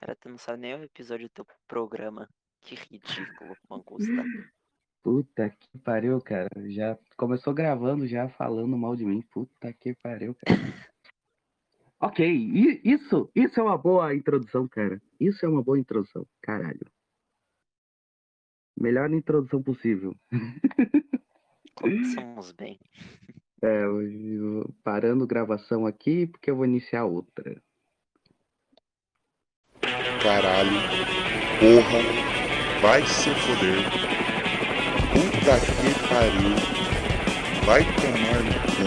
Cara, tu não sabe nem o episódio do teu programa. Que ridículo, Mangusta. Puta que pariu, cara. Já começou gravando, já falando mal de mim. Puta que pariu, cara. ok, isso, isso é uma boa introdução, cara. Isso é uma boa introdução, caralho. Melhor introdução possível. Começamos bem. É, parando gravação aqui, porque eu vou iniciar outra. Caralho. Porra. Vai se foder. Puta que pariu. Vai tomar no cu.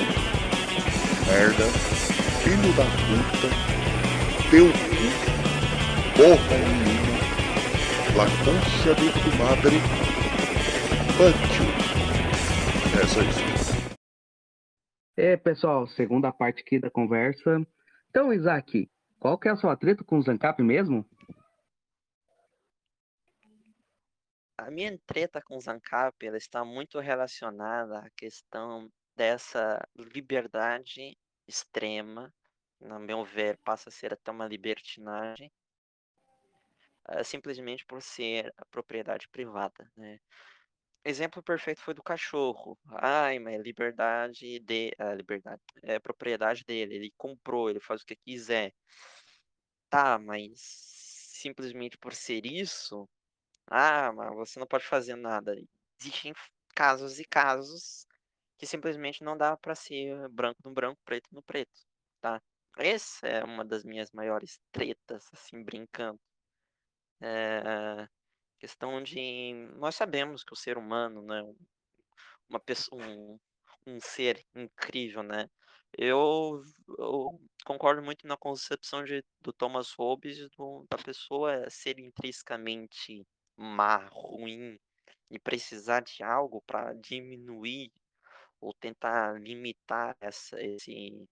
Merda. Filho da puta. Teu cu. Porra nenhuma. La de tu madre. Fuck. É só isso. É, pessoal, segunda parte aqui da conversa. Então, Isaac, qual que é a sua treta com o Zancap mesmo? A minha treta com o Zancap, ela está muito relacionada à questão dessa liberdade extrema, no meu ver, passa a ser até uma libertinagem, ah, simplesmente por ser a propriedade privada, né? Exemplo perfeito foi do cachorro. Ai, mas é liberdade de, a liberdade é propriedade dele. Ele comprou, ele faz o que quiser. Tá, mas simplesmente por ser isso, ah, mas você não pode fazer nada. Existem casos e casos que simplesmente não dá para ser branco no branco, preto no preto, tá? Essa é uma das minhas maiores tretas, assim, brincando. É, questão de nós sabemos que o ser humano, né, um- uma pessoa, um, um ser incrível, né? Eu, eu concordo muito na concepção de, do Thomas Hobbes do, da pessoa ser intrinsecamente má, ruim e precisar de algo para diminuir ou tentar limitar essa, esse,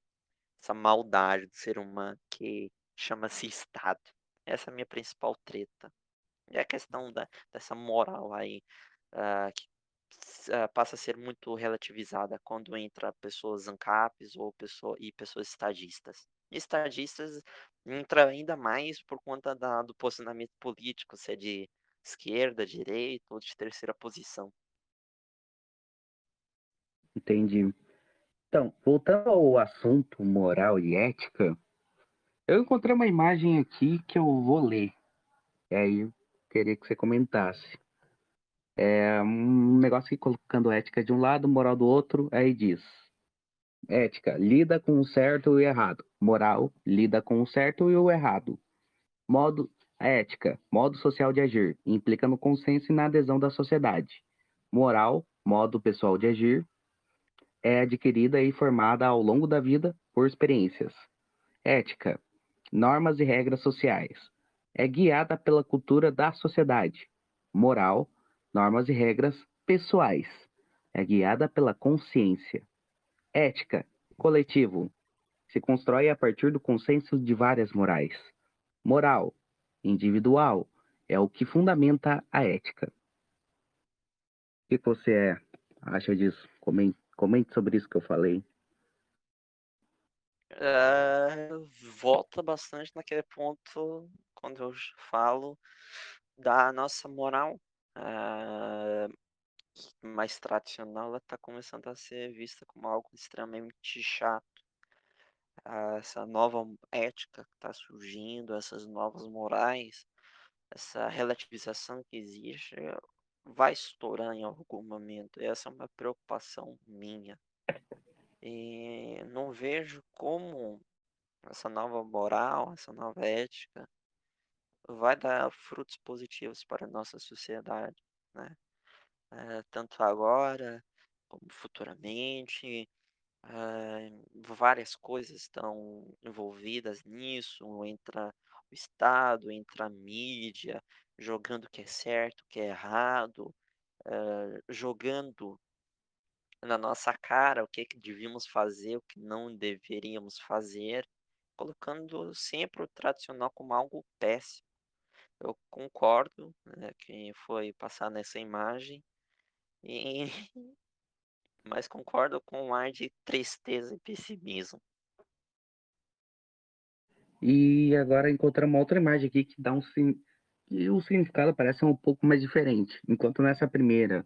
essa maldade do ser humano que chama-se Estado. Essa é a minha principal treta. E a questão da, dessa moral aí, ah, que ah, passa a ser muito relativizada quando entra pessoas ANCAPs ou pessoa, e pessoas estadistas. Estadistas entra ainda mais por conta da, do posicionamento político, se é de esquerda, direita ou de terceira posição. Entendi. Então, voltando ao assunto moral e ética, eu encontrei uma imagem aqui que eu vou ler. E aí eu queria que você comentasse. É um negócio aqui colocando ética de um lado, moral do outro, aí diz. Ética, lida com o certo e o errado. Moral, lida com o certo e o errado. Modo, ética, modo social de agir, implica no consenso e na adesão da sociedade. Moral, modo pessoal de agir, é adquirida e formada ao longo da vida por experiências. Ética, normas e regras sociais, é guiada pela cultura da sociedade. Moral, normas e regras pessoais, é guiada pela consciência. Ética, coletivo, se constrói a partir do consenso de várias morais. Moral, individual, é o que fundamenta a ética. O que você é, acha disso? Comente, comente sobre isso que eu falei. Ah, volta bastante naquele ponto quando eu falo da nossa moral ah, mais tradicional, ela está começando a ser vista como algo extremamente chato. Essa nova ética que está surgindo, essas novas morais, essa relativização que existe, vai estourar em algum momento. Essa é uma preocupação minha. E não vejo como essa nova moral, essa nova ética vai dar frutos positivos para a nossa sociedade, né? Eh, tanto agora como futuramente. Eh, várias coisas estão envolvidas nisso, entra o Estado, entra a mídia, jogando o que é certo, o que é errado, eh, jogando na nossa cara o que que devíamos fazer, o que não deveríamos fazer, colocando sempre o tradicional como algo péssimo. Eu concordo, né, que foi passar nessa imagem, e mas concordo com um ar de tristeza e pessimismo. E agora encontramos outra imagem aqui que dá um e o significado parece um pouco mais diferente. Enquanto nessa primeira,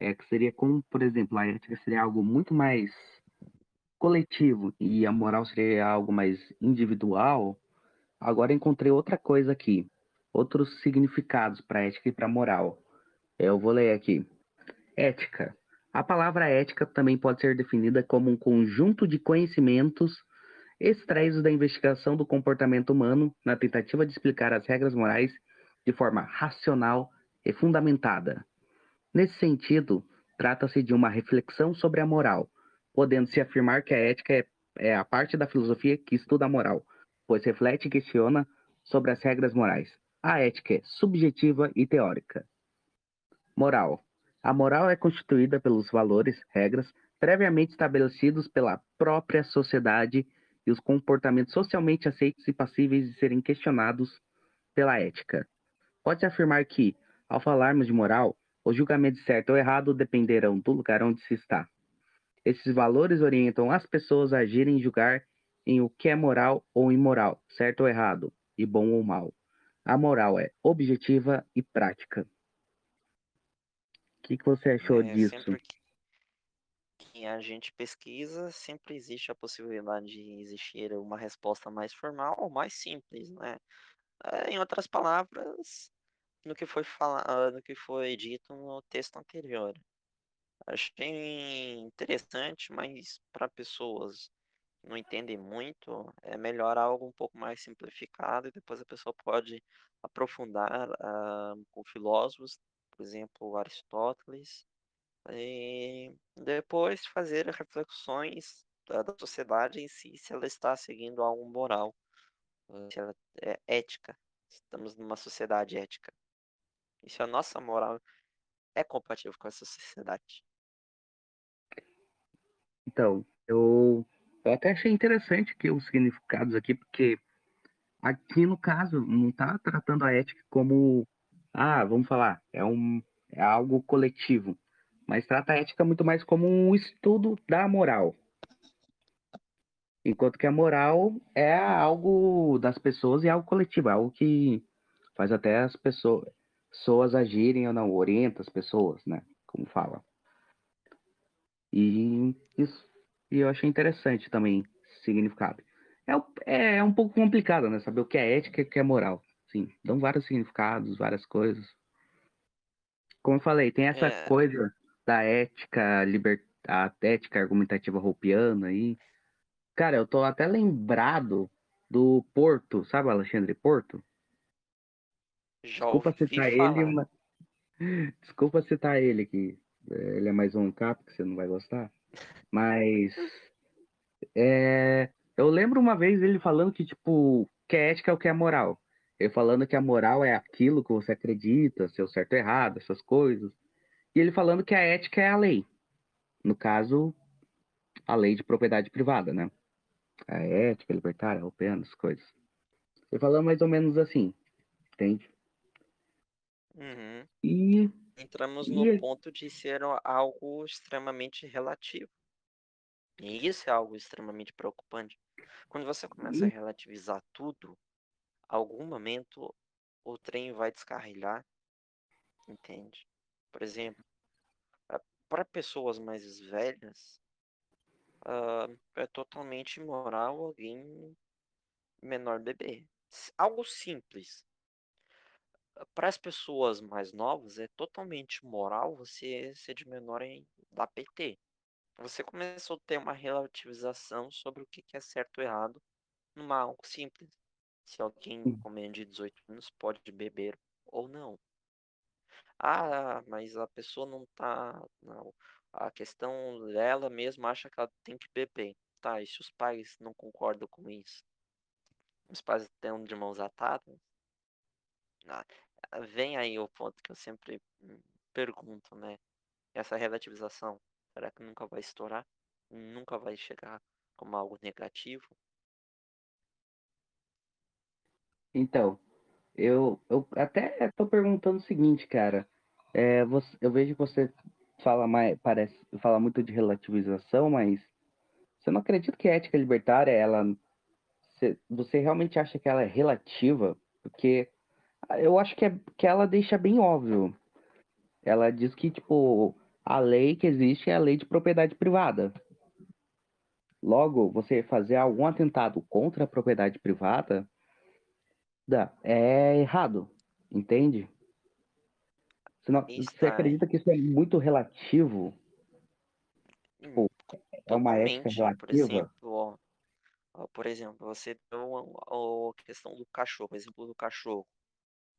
é que seria como, por exemplo, a ética seria algo muito mais coletivo e a moral seria algo mais individual. Agora encontrei outra coisa aqui, outros significados para ética e para moral. Eu vou ler aqui. Ética. A palavra ética também pode ser definida como um conjunto de conhecimentos extraídos da investigação do comportamento humano na tentativa de explicar as regras morais de forma racional e fundamentada. Nesse sentido, trata-se de uma reflexão sobre a moral, podendo-se afirmar que a ética é, é a parte da filosofia que estuda a moral, pois reflete e questiona sobre as regras morais. A ética é subjetiva e teórica. Moral. A moral é constituída pelos valores, regras, previamente estabelecidos pela própria sociedade e os comportamentos socialmente aceitos e passíveis de serem questionados pela ética. Pode-se afirmar que, ao falarmos de moral, o julgamento de certo ou errado dependerão do lugar onde se está. Esses valores orientam as pessoas a agirem e julgar em o que é moral ou imoral, certo ou errado, e bom ou mal. A moral é objetiva e prática. O que, que você achou É, disso? que a gente pesquisa, sempre existe a possibilidade de existir uma resposta mais formal ou mais simples, né? Eh, em outras palavras, no que foi fala no que foi dito no texto anterior. Achei interessante, mas para pessoas que não entendem muito, é melhor algo um pouco mais simplificado e depois a pessoa pode aprofundar, ah, com filósofos, por exemplo, Aristóteles, e depois fazer reflexões da da sociedade em si, se ela está seguindo algo moral, hã, se ela é ética. Estamos numa sociedade ética. E se a nossa moral é compatível com essa sociedade. Então, eu, eu até achei interessante que os significados aqui, porque aqui no caso não está tratando a ética como, ah, vamos falar, é um é algo coletivo, mas trata a ética muito mais como um estudo da moral. Enquanto que a moral é algo das pessoas e algo coletivo, é algo que faz até as pessoas, pessoas agirem ou não, orienta as pessoas, né? Como fala. E isso e eu achei interessante também significado. É, é um pouco complicado, né? Saber o que é ética e o que é moral. Sim, dão vários significados, várias coisas. Como eu falei, tem essa É, coisa da ética, liber... a ética argumentativa roupiana aí. Cara, eu tô até lembrado do Porto, sabe Alexandre Porto? já Desculpa citar ele, falar. mas... Desculpa citar ele, eh, ele é mais um cap que você não vai gostar. Mas é, eu lembro uma vez ele falando que, tipo, que a ética é o que é moral. Ele falando que a moral é aquilo que você acredita, seu certo ou errado, essas coisas. E ele falando que a ética é a lei. No caso, a lei de propriedade privada, né? A ética, libertária, europeana, as coisas. Ele falando mais ou menos assim, entende? Uhum. E, Entramos e no ponto de ser a- algo extremamente relativo. E isso é algo extremamente preocupante. Quando você começa a e- relativizar tudo, algum momento o trem vai descarrilhar, entende? Por exemplo, para pessoas mais velhas, ah, é totalmente imoral alguém menor beber. S- Algo simples. Para as pessoas mais novas, é totalmente moral você ser de menor em dar PT. Você começou a ter uma relativização sobre o que é certo ou errado numa algo simples. Se alguém com menos de 18 anos pode beber ou não. Ah, mas a pessoa não tá. Não. A questão dela mesma acha que ela tem que beber. Tá, e se os pais não concordam com isso? Os pais estão de mãos atadas? Ah, vem aí o ponto que eu sempre hum, pergunto, né? Essa relativização, será que nunca vai estourar? Nunca vai chegar como algo negativo? Então, eu, eu até tô perguntando o seguinte, cara. É, você- eu vejo que você fala mais, parece, fala muito de relativização, mas você não acredita que a ética libertária ela você, você realmente acha que ela é relativa? Porque eu acho que, é, que ela deixa bem óbvio. Ela diz que, tipo, a lei que existe é a lei de propriedade privada. Logo, você fazer algum atentado contra a propriedade privada é errado, entende? Você, não, você acredita que isso é muito relativo? Hum, é uma ética relativa? Por exemplo, ó, por exemplo, você deu a, questão do cachorro, exemplo do cachorro.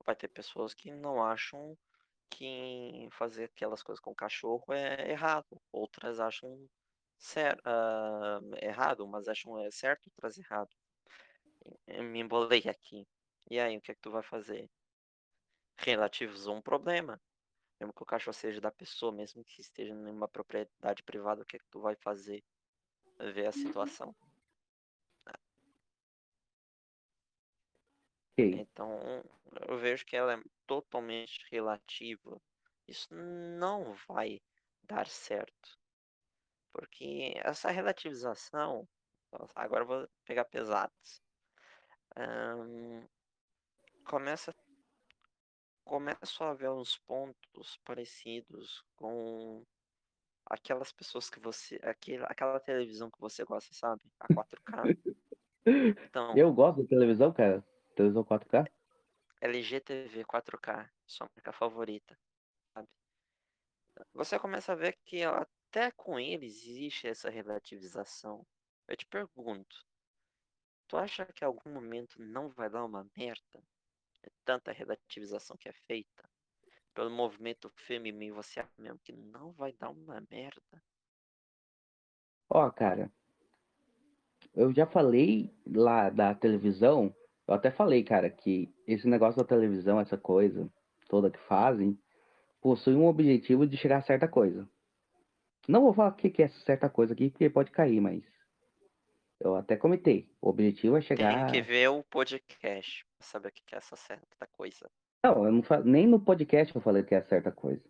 Vai ter pessoas que não acham que fazer aquelas coisas com o cachorro é errado. Outras acham certo, uh, errado, mas acham é certo, outras errado. Eu me embolei aqui. E aí, o que é que tu vai fazer? Relativizou um problema. Mesmo que o cachorro seja da pessoa, mesmo que esteja em uma propriedade privada, o que é que tu vai fazer? Ver a situação. Então, eu vejo que ela é totalmente relativa. Isso não vai dar certo. Porque essa relativização. Agora eu vou pegar pesados. Começa começo a ver uns pontos parecidos com aquelas pessoas que você. Aquela, aquela televisão que você gosta, sabe? A 4K. Então, eu gosto de televisão, cara. Televisão 4K? LG TV 4K, sua marca favorita, sabe? Você começa a ver que até com eles existe essa relativização. Eu te pergunto, tu acha que em algum momento não vai dar uma merda? É tanta relativização que é feita pelo movimento feminino, você acha mesmo que não vai dar uma merda? Ó, oh, cara, eu já falei lá da televisão eu até falei, cara, que esse negócio da televisão, essa coisa toda que fazem, possui um objetivo de chegar a certa coisa. Não vou falar o que é certa coisa aqui, porque pode cair, mas eu até comentei. O objetivo é chegar. Tem que ver o podcast saber o que é essa certa coisa. Não, eu não nem no podcast eu falei que é certa coisa.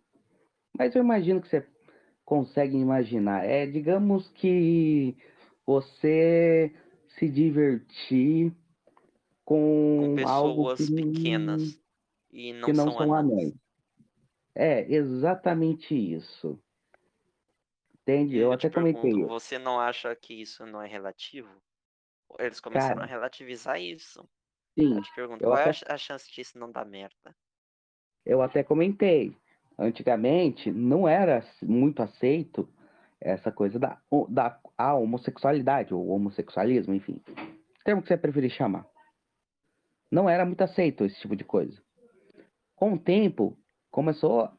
Mas eu imagino que você consegue imaginar. É, digamos que você se divertir com, com algo que, pequenas e não, que não são, são anões. É, exatamente isso. Entende? Eu, eu até pergunto, comentei. Você não acha que isso não é relativo? Eles começaram Cara, a relativizar isso. Sim. Eu te pergunto, eu qual até... é a chance disso não dar merda? Eu até comentei. Antigamente não era muito aceito essa coisa da, da a homossexualidade, ou homossexualismo, enfim. Termo que você preferir chamar não era muito aceito esse tipo de coisa. Com o tempo, começou a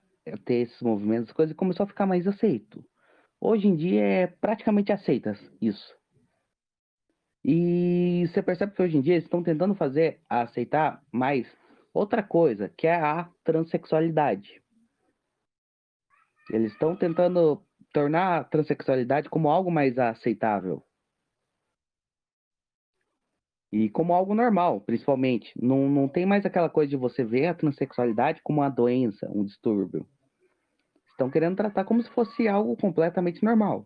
ter esses movimentos, coisas começou a ficar mais aceito. Hoje em dia é praticamente aceita isso. E você percebe que hoje em dia eles estão tentando fazer aceitar mais outra coisa, que é a transexualidade. Eles estão tentando tornar a transexualidade como algo mais aceitável. E como algo normal, principalmente. Não, não tem mais aquela coisa de você ver a transexualidade como uma doença, um distúrbio. Estão querendo tratar como se fosse algo completamente normal.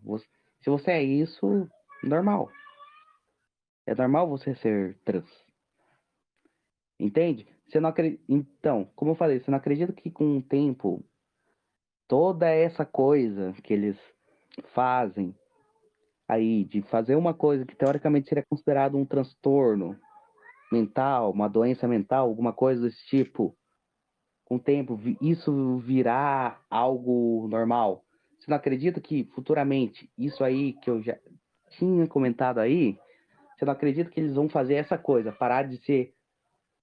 Se você é isso, normal. É normal você ser trans. Entende? Você não acredita... Então, como eu falei, você não acredita que com o tempo toda essa coisa que eles fazem aí de fazer uma coisa que teoricamente seria considerado um transtorno mental, uma doença mental, alguma coisa desse tipo, com o tempo isso virá algo normal. Você não acredita que futuramente isso aí que eu já tinha comentado aí, você não acredita que eles vão fazer essa coisa, parar de ser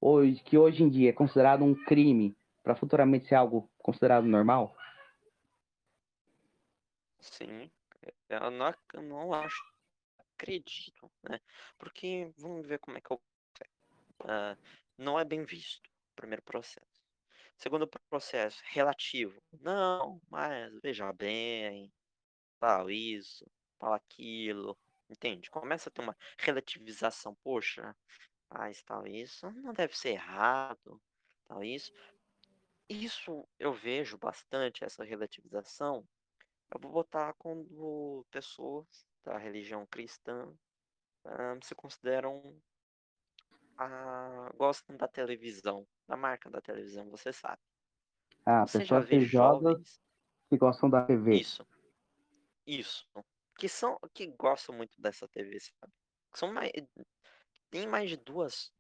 hoje que hoje em dia é considerado um crime para futuramente ser algo considerado normal? Sim, eu não, não acho, acredito, né? Porque vamos ver como é que eu. Uh, não é bem visto primeiro processo. Segundo processo, relativo. Não, mas veja bem, tal isso, tal aquilo. Entende? Começa a ter uma relativização. Poxa, mas tal isso não deve ser errado, tal isso. Isso eu vejo bastante, essa relativização, eu vou botar quando pessoas da religião cristã um, se consideram ah, gostam da televisão, da marca da televisão, você sabe. Ah, Você já pessoas vê religiosas jovens que gostam da TV. Isso, isso. Que são que gostam muito dessa TV, sabe. São mais tem mais de duas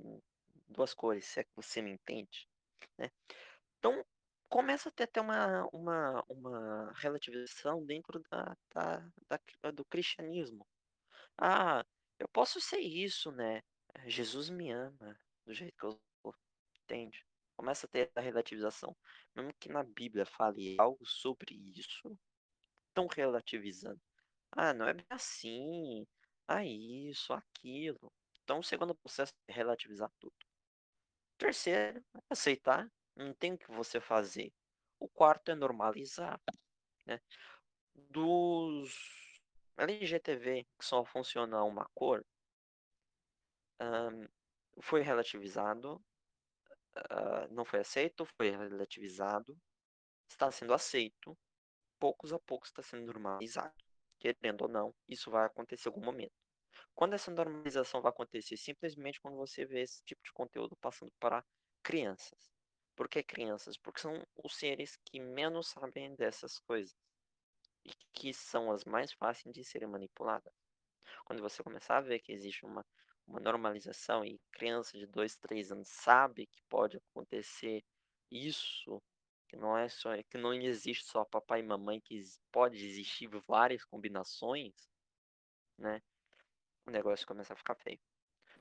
duas cores, se é que você me entende, né. Então, começa a ter até uma uma uma relativização dentro da da da do cristianismo. "Ah, eu posso ser isso, né, Jesus me ama do jeito que eu sou", entende. Começa a ter a relativização. Mesmo que na Bíblia fale algo sobre isso, estão relativizando. "Ah, não é bem assim. Ah, isso, aquilo". Então o segundo processo é relativizar tudo. Terceiro, aceitar, não tem o que você fazer. O quarto é normalizar, né. Dos LGTV que só funciona uma cor hã, foi relativizado, hã, não foi aceito, foi relativizado, está sendo aceito, poucos a poucos está sendo normalizado. Querendo ou não, isso vai acontecer em algum momento. Quando essa normalização vai acontecer? Simplesmente quando você vê esse tipo de conteúdo passando para crianças. Por que crianças? Porque são os seres que menos sabem dessas coisas e que são as mais fáceis de serem manipuladas. Quando você começar a ver que existe uma uma normalização e criança de 2, 3 anos sabe que pode acontecer isso, que não é só que não existe só papai e mamãe, que pode existir várias combinações, né, o negócio começa a ficar feio.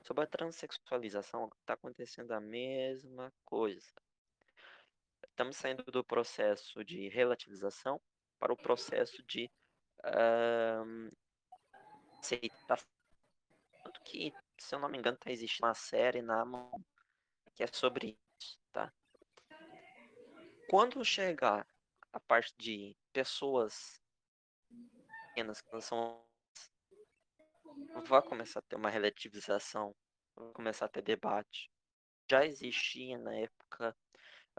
Sobre a transexualização, tá acontecendo a mesma coisa. Estamos saindo do processo de relativização para o processo de, hã, aceitação. Tanto que, se eu não me engano, tá existindo uma série na Amazon que é sobre isso, tá. Quando chegar a parte de pessoas pequenas que não são vai começar a ter uma relativização, vai começar a ter debate. Já existia na época,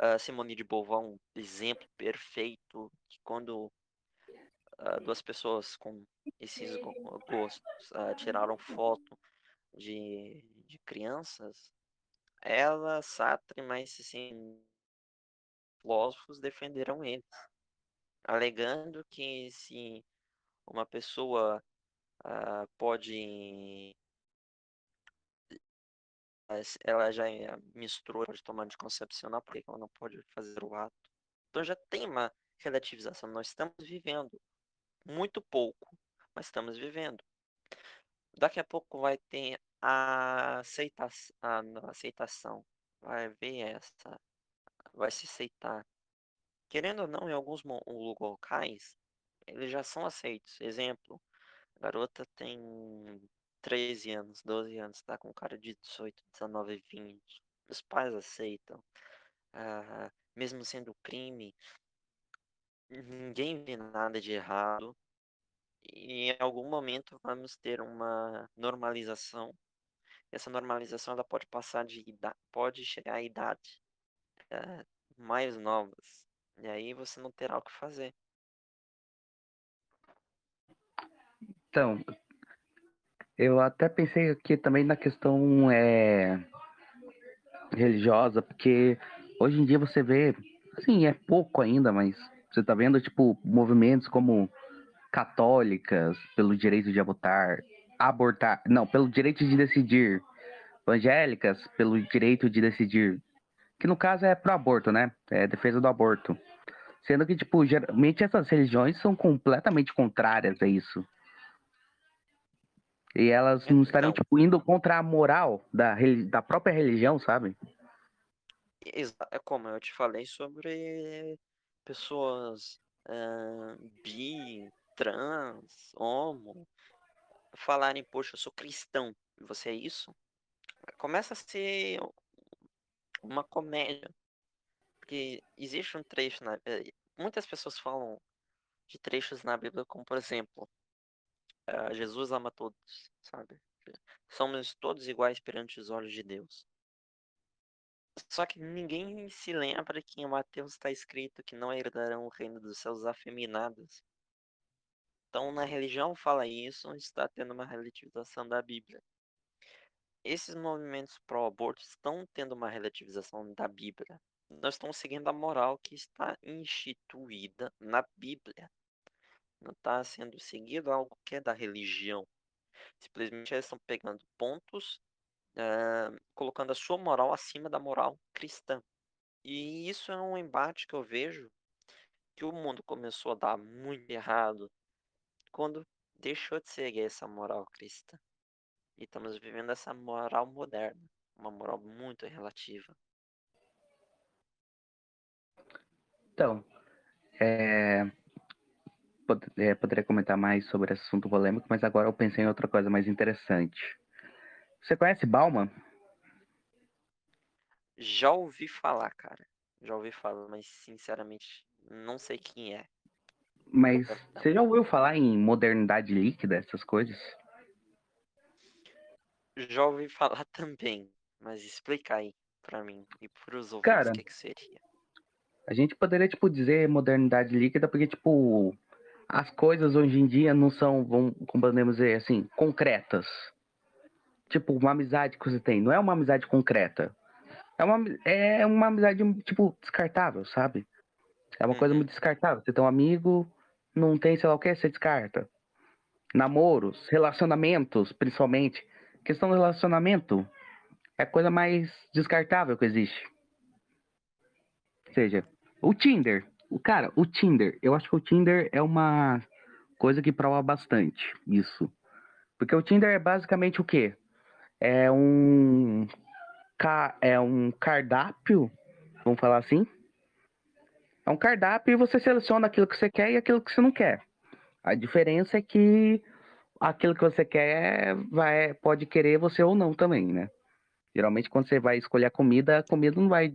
hã, Simone de Beauvoir, um exemplo perfeito que quando, hã, 2 pessoas com esses go gostos, hã, tiraram foto de de crianças, ela, Sartre, mais assim filósofos defenderam eles, alegando que se uma pessoa, hã, pode mas ela já é menstrua, pode tomar anticoncepcional, por que que ela não pode fazer o ato? Então já tem uma relativização, nós estamos vivendo, muito pouco, mas estamos vivendo. Daqui a pouco vai ter a aceita a aceitação, vai haver essa vai se aceitar. Querendo ou não, em alguns locais, eles já são aceitos. Exemplo, a garota tem 13 anos, 12 anos, tá com cara de 18, 19, 20. Os pais aceitam. Ah, mesmo sendo crime ninguém vê nada de errado. E em algum momento vamos ter uma normalização. Essa normalização ela pode passar de ida pode chegar à idade, eh, mais novas. E aí você não terá o que fazer. Então, eu até pensei aqui também na questão, eh religiosa, porque hoje em dia você vê, assim, é pouco ainda, mas você tá vendo, tipo, movimentos como católicas pelo direito de abortar, abortar, não, pelo direito de decidir, evangélicas pelo direito de decidir, que no caso é pro aborto, né? É defesa do aborto. Sendo que, tipo, geralmente essas religiões são completamente contrárias a isso. E elas não estariam, Então tipo, indo contra a moral da da própria religião, sabe? É como eu te falei sobre pessoas, hã, bi, trans, homo, falarem: "Poxa, eu sou cristão, e você é isso?". Começa a ser uma comédia. Porque existe um trecho na eh, muitas pessoas falam de trechos na Bíblia como, por exemplo, hã, Jesus ama todos, sabe. Somos todos iguais perante os olhos de Deus. Só que ninguém se lembra que em Mateus está escrito que não herdarão o reino dos céus os afeminados. Então na religião fala isso, está tendo uma relativização da Bíblia. Esses movimentos pró-aborto estão tendo uma relativização da Bíblia. Nós estamos seguindo a moral que está instituída na Bíblia. Não está sendo seguido algo que é da religião. Simplesmente eles estão pegando pontos, uh, colocando a sua moral acima da moral cristã. E isso é um embate que eu vejo que o mundo começou a dar muito errado quando deixou de seguir essa moral cristã. E estamos vivendo essa moral moderna, uma moral muito relativa. Então, é, é, poderia comentar mais sobre esse assunto polêmico, mas agora eu pensei em outra coisa mais interessante. Você conhece Bauman? Já ouvi falar, cara. Já ouvi falar, mas sinceramente não sei quem é. Mas você já ouviu falar em modernidade líquida, essas coisas? Já ouvi falar também, mas explica aí pra mim e pros ouvintes Cara, o que, que seria. A gente poderia, tipo, dizer modernidade líquida porque, tipo, as coisas hoje em dia não são, vamos, como podemos dizer assim, concretas. Tipo, uma amizade que você tem, não é uma amizade concreta. É uma, é uma amizade, tipo, descartável, sabe? É uma coisa Uhum. muito descartável. Você tem um amigo, não tem sei lá o que, você descarta. Namoros, relacionamentos, principalmente. Questão do relacionamento é a coisa mais descartável que existe. Ou seja, o Tinder. O cara, o Tinder, eu acho que o Tinder é uma coisa que prova bastante isso. Porque o Tinder é basicamente o quê? É um é um cardápio, vamos falar assim. É um cardápio e você seleciona aquilo que você quer e aquilo que você não quer. A diferença é que aquilo que você quer vai, pode querer você ou não também, né? Geralmente quando você vai escolher a comida, a comida não vai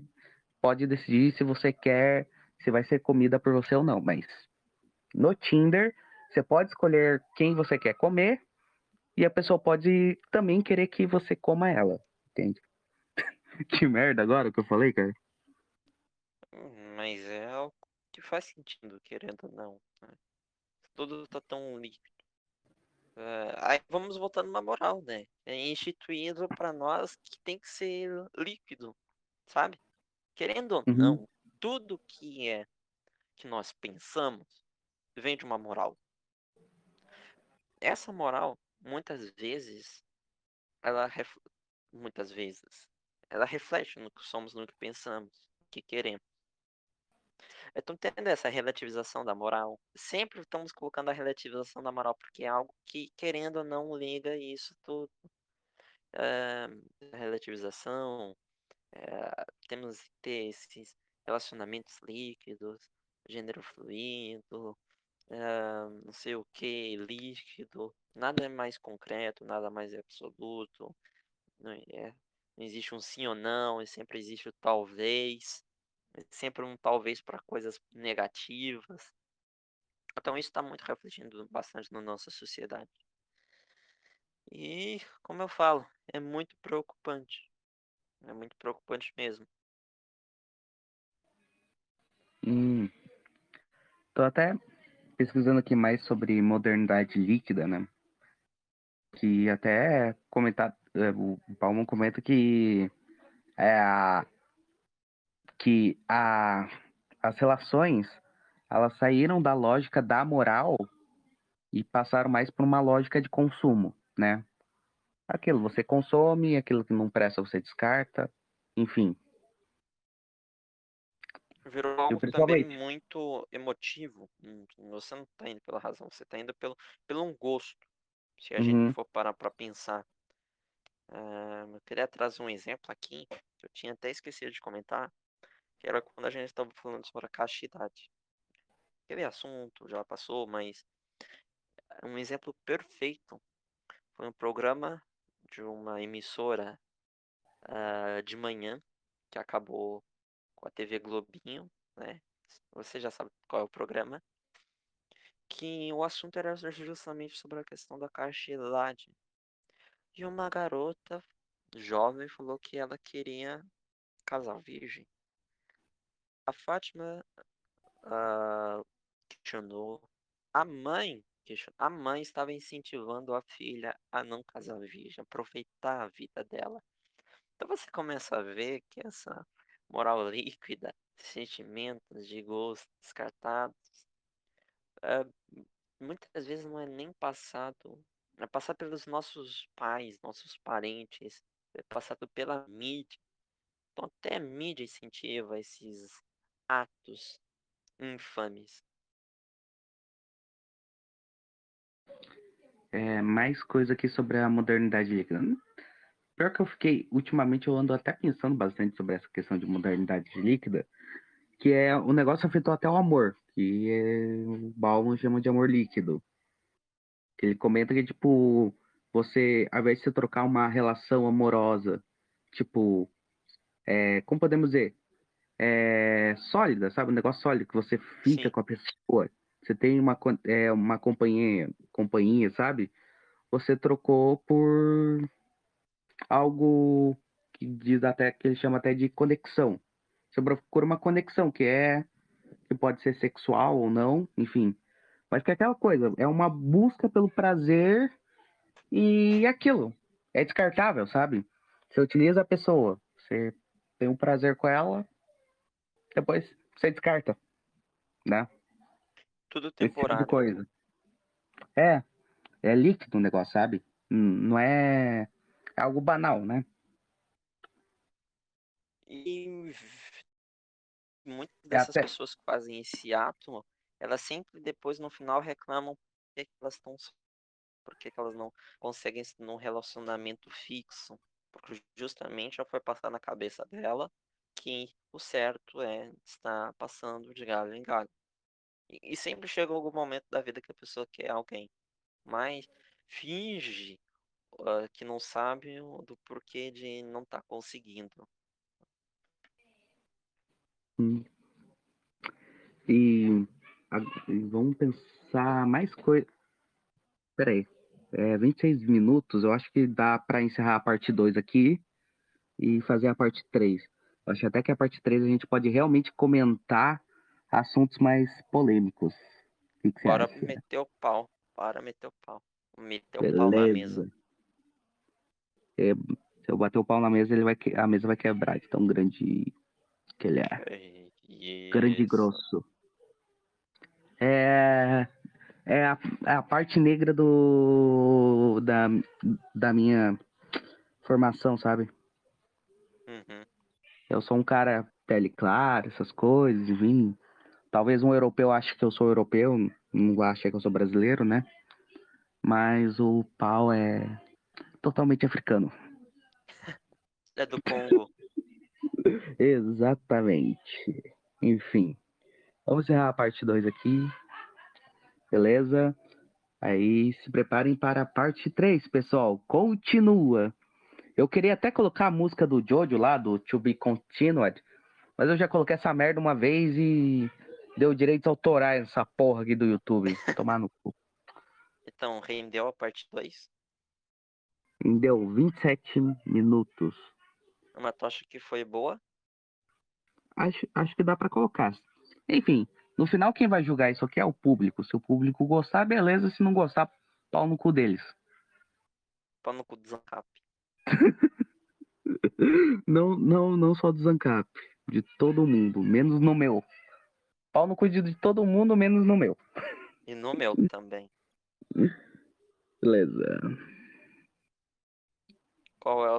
pode decidir se você quer, se vai ser comida por você ou não, mas no Tinder você pode escolher quem você quer comer e a pessoa pode também querer que você coma ela, entende? que merda agora que eu falei, cara. Mas é algo que faz sentido, querendo ou não. né? Tudo tá tão líquido. É, aí vamos voltando na moral, né? É instituído pra nós que tem que ser líquido, sabe? Querendo ou Uhum. não, tudo que é que nós pensamos vem de uma moral. Essa moral, muitas vezes, ela ref... muitas vezes, ela reflete no que somos, no que pensamos, no que queremos. Então, tendo essa relativização da moral, sempre estamos colocando a relativização da moral, porque é algo que, querendo ou não, liga isso tudo. Ah, relativização, eh, temos que ter esses relacionamentos líquidos, gênero fluido, ah, não sei o que, líquido, nada é mais concreto, nada mais é absoluto, não, é, não existe um sim ou não, e sempre existe o talvez, é sempre um talvez para coisas negativas. Então isso está muito refletindo bastante na nossa sociedade. E, como eu falo, é muito preocupante. É muito preocupante mesmo. Hum. Tô até pesquisando aqui mais sobre modernidade líquida, né? Que até comentar, é, o Palmo comenta que é a que a, as relações elas saíram da lógica da moral e passaram mais por uma lógica de consumo, né? Aquilo você consome, aquilo que não presta você descarta, enfim. Virou algo também muito emotivo. Você não tá indo pela razão, você tá indo pelo, pelo um gosto. Se a Uhum. gente for parar pra pensar. Ah, eu queria trazer um exemplo aqui, que eu tinha até esquecido de comentar, que era quando a gente estava falando sobre a castidade. Aquele assunto já passou, mas um exemplo perfeito foi um programa de uma emissora ah, de manhã que acabou com a TV Globinho, né? Você já sabe qual é o programa. Que o assunto era justamente sobre a questão da castidade. E uma garota jovem falou que ela queria casar virgem. A Fátima ah, questionou. A mãe queixo. A mãe estava incentivando a filha a não casar virgem, aproveitar a vida dela. Então você começa a ver que essa moral líquida, sentimentos de gosto descartados, é, muitas vezes não é nem passado, é passado pelos nossos pais, nossos parentes, é passado pela mídia. Então até a mídia incentiva esses atos infames. É, mais coisa aqui sobre a modernidade líquida. Pior que eu fiquei, ultimamente eu ando até pensando bastante sobre essa questão de modernidade líquida, que é o negócio afetou até o amor, que é, o Bauman chama de amor líquido. Ele comenta que, tipo, você, ao invés de você trocar uma relação amorosa, tipo, é, como podemos dizer, é, sólida, sabe? Um negócio sólido, que você fica Sim. com a pessoa, você tem uma, é, uma companhia, companhia, sabe? Você trocou por algo que diz até que ele chama até de conexão. Você procura uma conexão que é que pode ser sexual ou não, enfim. Mas que é aquela coisa, é uma busca pelo prazer e aquilo. É descartável, sabe? Você utiliza a pessoa, você tem um prazer com ela, depois você descarta, né? Tudo tipo temporário. coisa. É, é líquido o negócio, sabe? Hum, Não é, é algo banal, né? E muitas É dessas até- pessoas que fazem esse ato, elas sempre depois no final reclamam por que que elas estão por que que elas não conseguem num relacionamento fixo, porque justamente já foi passar na cabeça dela que o certo é estar passando de galho em galho. E, e sempre chega algum momento da vida que a pessoa quer alguém, mas finge ah, que não sabe do porquê de não estar conseguindo. Hum. E, a- e vamos pensar mais coisa. Peraí. É 26 minutos, eu acho que dá pra encerrar a parte 2 aqui e fazer a parte 3. Acho até que a parte 3 a gente pode realmente comentar assuntos mais polêmicos. Que, que Bora acha? meter o pau. Bora meter o pau. Meter o pau na mesa. Beleza. É, se eu bater o pau na mesa, ele vai que- a mesa vai quebrar de tão grande que ele é. Grande e grosso. É, é a, é a parte negra do da, da minha formação, sabe? Eu sou um cara pele clara, essas coisas, enfim. Talvez um europeu ache que eu sou europeu, não acha que eu sou brasileiro, né? Mas o pau é totalmente africano. É do Congo. Exatamente. Enfim. Vamos encerrar a parte 2 aqui. Beleza? Aí se preparem para a parte 3, pessoal. Continua. Eu queria até colocar a música do Jojo lá, do To Be Continued. Mas eu já coloquei essa merda uma vez e deu direitos autorais essa porra aqui do YouTube. Tomar no cu. Então, rendeu a parte 2. Deu 27 minutos. Uma tocha que foi boa. Acho, acho que dá pra colocar. Enfim, no final quem vai julgar isso aqui é o público. Se o público gostar, beleza. Se não gostar, pau no cu deles. Pau no cu do Zancap. Não, não, não só do Zancap. De todo mundo, menos no meu. Pau no cu de de todo mundo, menos no meu. E no meu também. Beleza. Qual é o